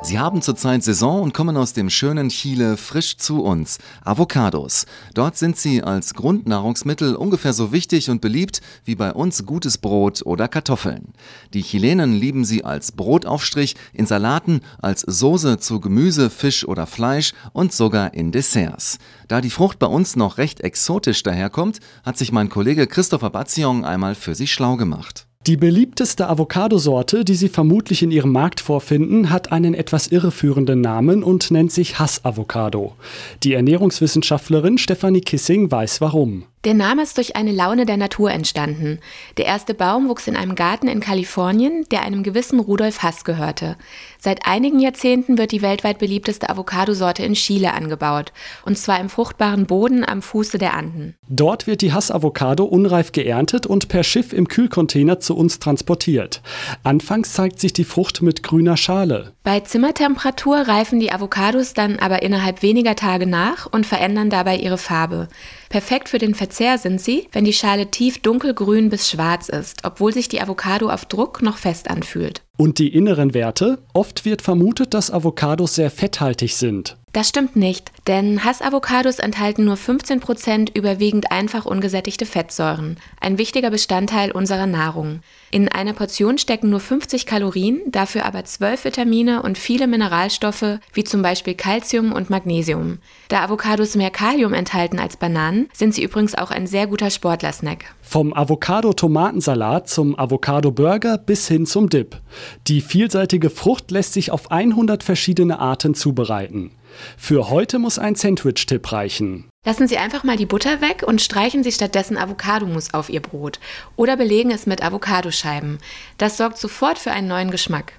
Sie haben zurzeit Saison und kommen aus dem schönen Chile frisch zu uns. Avocados. Dort sind sie als Grundnahrungsmittel ungefähr so wichtig und beliebt wie bei uns gutes Brot oder Kartoffeln. Die Chilenen lieben sie als Brotaufstrich, in Salaten, als Soße zu Gemüse, Fisch oder Fleisch und sogar in Desserts. Da die Frucht bei uns noch recht exotisch daherkommt, hat sich mein Kollege Christopher Batzion einmal für sie schlau gemacht. Die beliebteste Avocadosorte, die Sie vermutlich in Ihrem Markt vorfinden, hat einen etwas irreführenden Namen und nennt sich Hass-Avocado. Die Ernährungswissenschaftlerin Stefanie Kissing weiß warum. Der Name ist durch eine Laune der Natur entstanden. Der erste Baum wuchs in einem Garten in Kalifornien, der einem gewissen Rudolf Hass gehörte. Seit einigen Jahrzehnten wird die weltweit beliebteste Avocadosorte in Chile angebaut, und zwar im fruchtbaren Boden am Fuße der Anden. Dort wird die Hass-Avocado unreif geerntet und per Schiff im Kühlcontainer zu uns transportiert. Anfangs zeigt sich die Frucht mit grüner Schale. Bei Zimmertemperatur reifen die Avocados dann aber innerhalb weniger Tage nach und verändern dabei ihre Farbe. Perfekt für den Verzehr sind sie, wenn die Schale tief dunkelgrün bis schwarz ist, obwohl sich die Avocado auf Druck noch fest anfühlt. Und die inneren Werte? Oft wird vermutet, dass Avocados sehr fetthaltig sind. Das stimmt nicht, denn Hass-Avocados enthalten nur 15% überwiegend einfach ungesättigte Fettsäuren, ein wichtiger Bestandteil unserer Nahrung. In einer Portion stecken nur 50 Kalorien, dafür aber 12 Vitamine und viele Mineralstoffe, wie zum Beispiel Calcium und Magnesium. Da Avocados mehr Kalium enthalten als Bananen, sind sie übrigens auch ein sehr guter Sportlersnack. Vom Avocado-Tomatensalat zum Avocado-Burger bis hin zum Dip. Die vielseitige Frucht lässt sich auf 100 verschiedene Arten zubereiten. Für heute ein Sandwich-Tipp reichen. Lassen Sie einfach mal die Butter weg und streichen Sie stattdessen Avocadomus auf Ihr Brot oder belegen es mit Avocadoscheiben. Das sorgt sofort für einen neuen Geschmack.